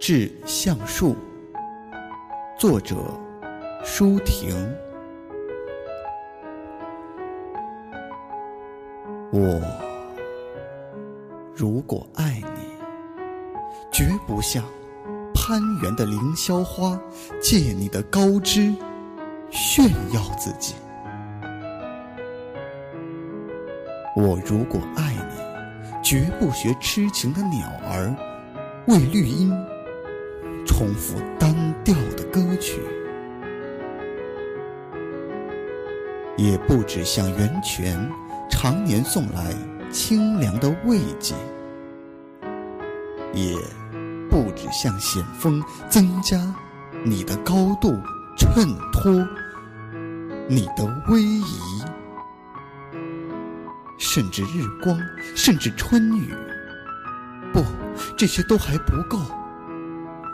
致橡树，作者舒婷。我如果爱你，绝不像攀援的凌霄花，借你的高枝炫耀自己。我如果爱你，绝不学痴情的鸟儿，为绿荫重复单调的歌曲，也不止向源泉常年送来清凉的慰藉，也不止向险峰增加你的高度，衬托你的威仪。甚至日光，甚至春雨，不，这些都还不够。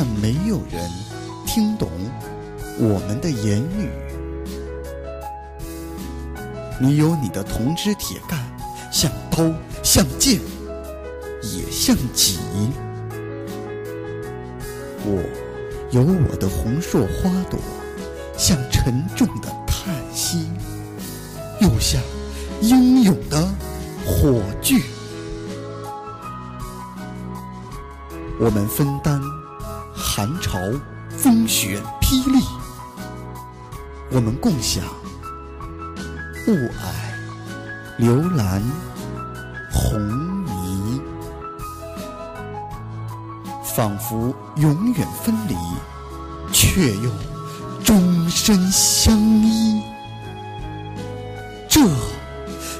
但没有人听懂我们的言语。你有你的铜枝铁干，像刀，像剑，也像戟；我有我的红硕花朵，像沉重的叹息，又像……英勇的火炬，我们分担寒潮、风雪、霹雳；我们共享雾霭、流岚、红霓，仿佛永远分离，却又终身相依。这。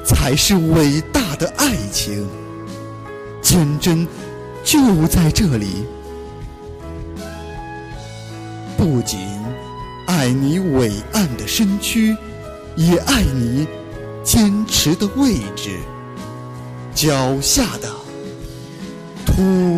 才是伟大的爱情，坚贞就在这里。不仅爱你伟岸的身躯，也爱你坚持的位置，脚下的土。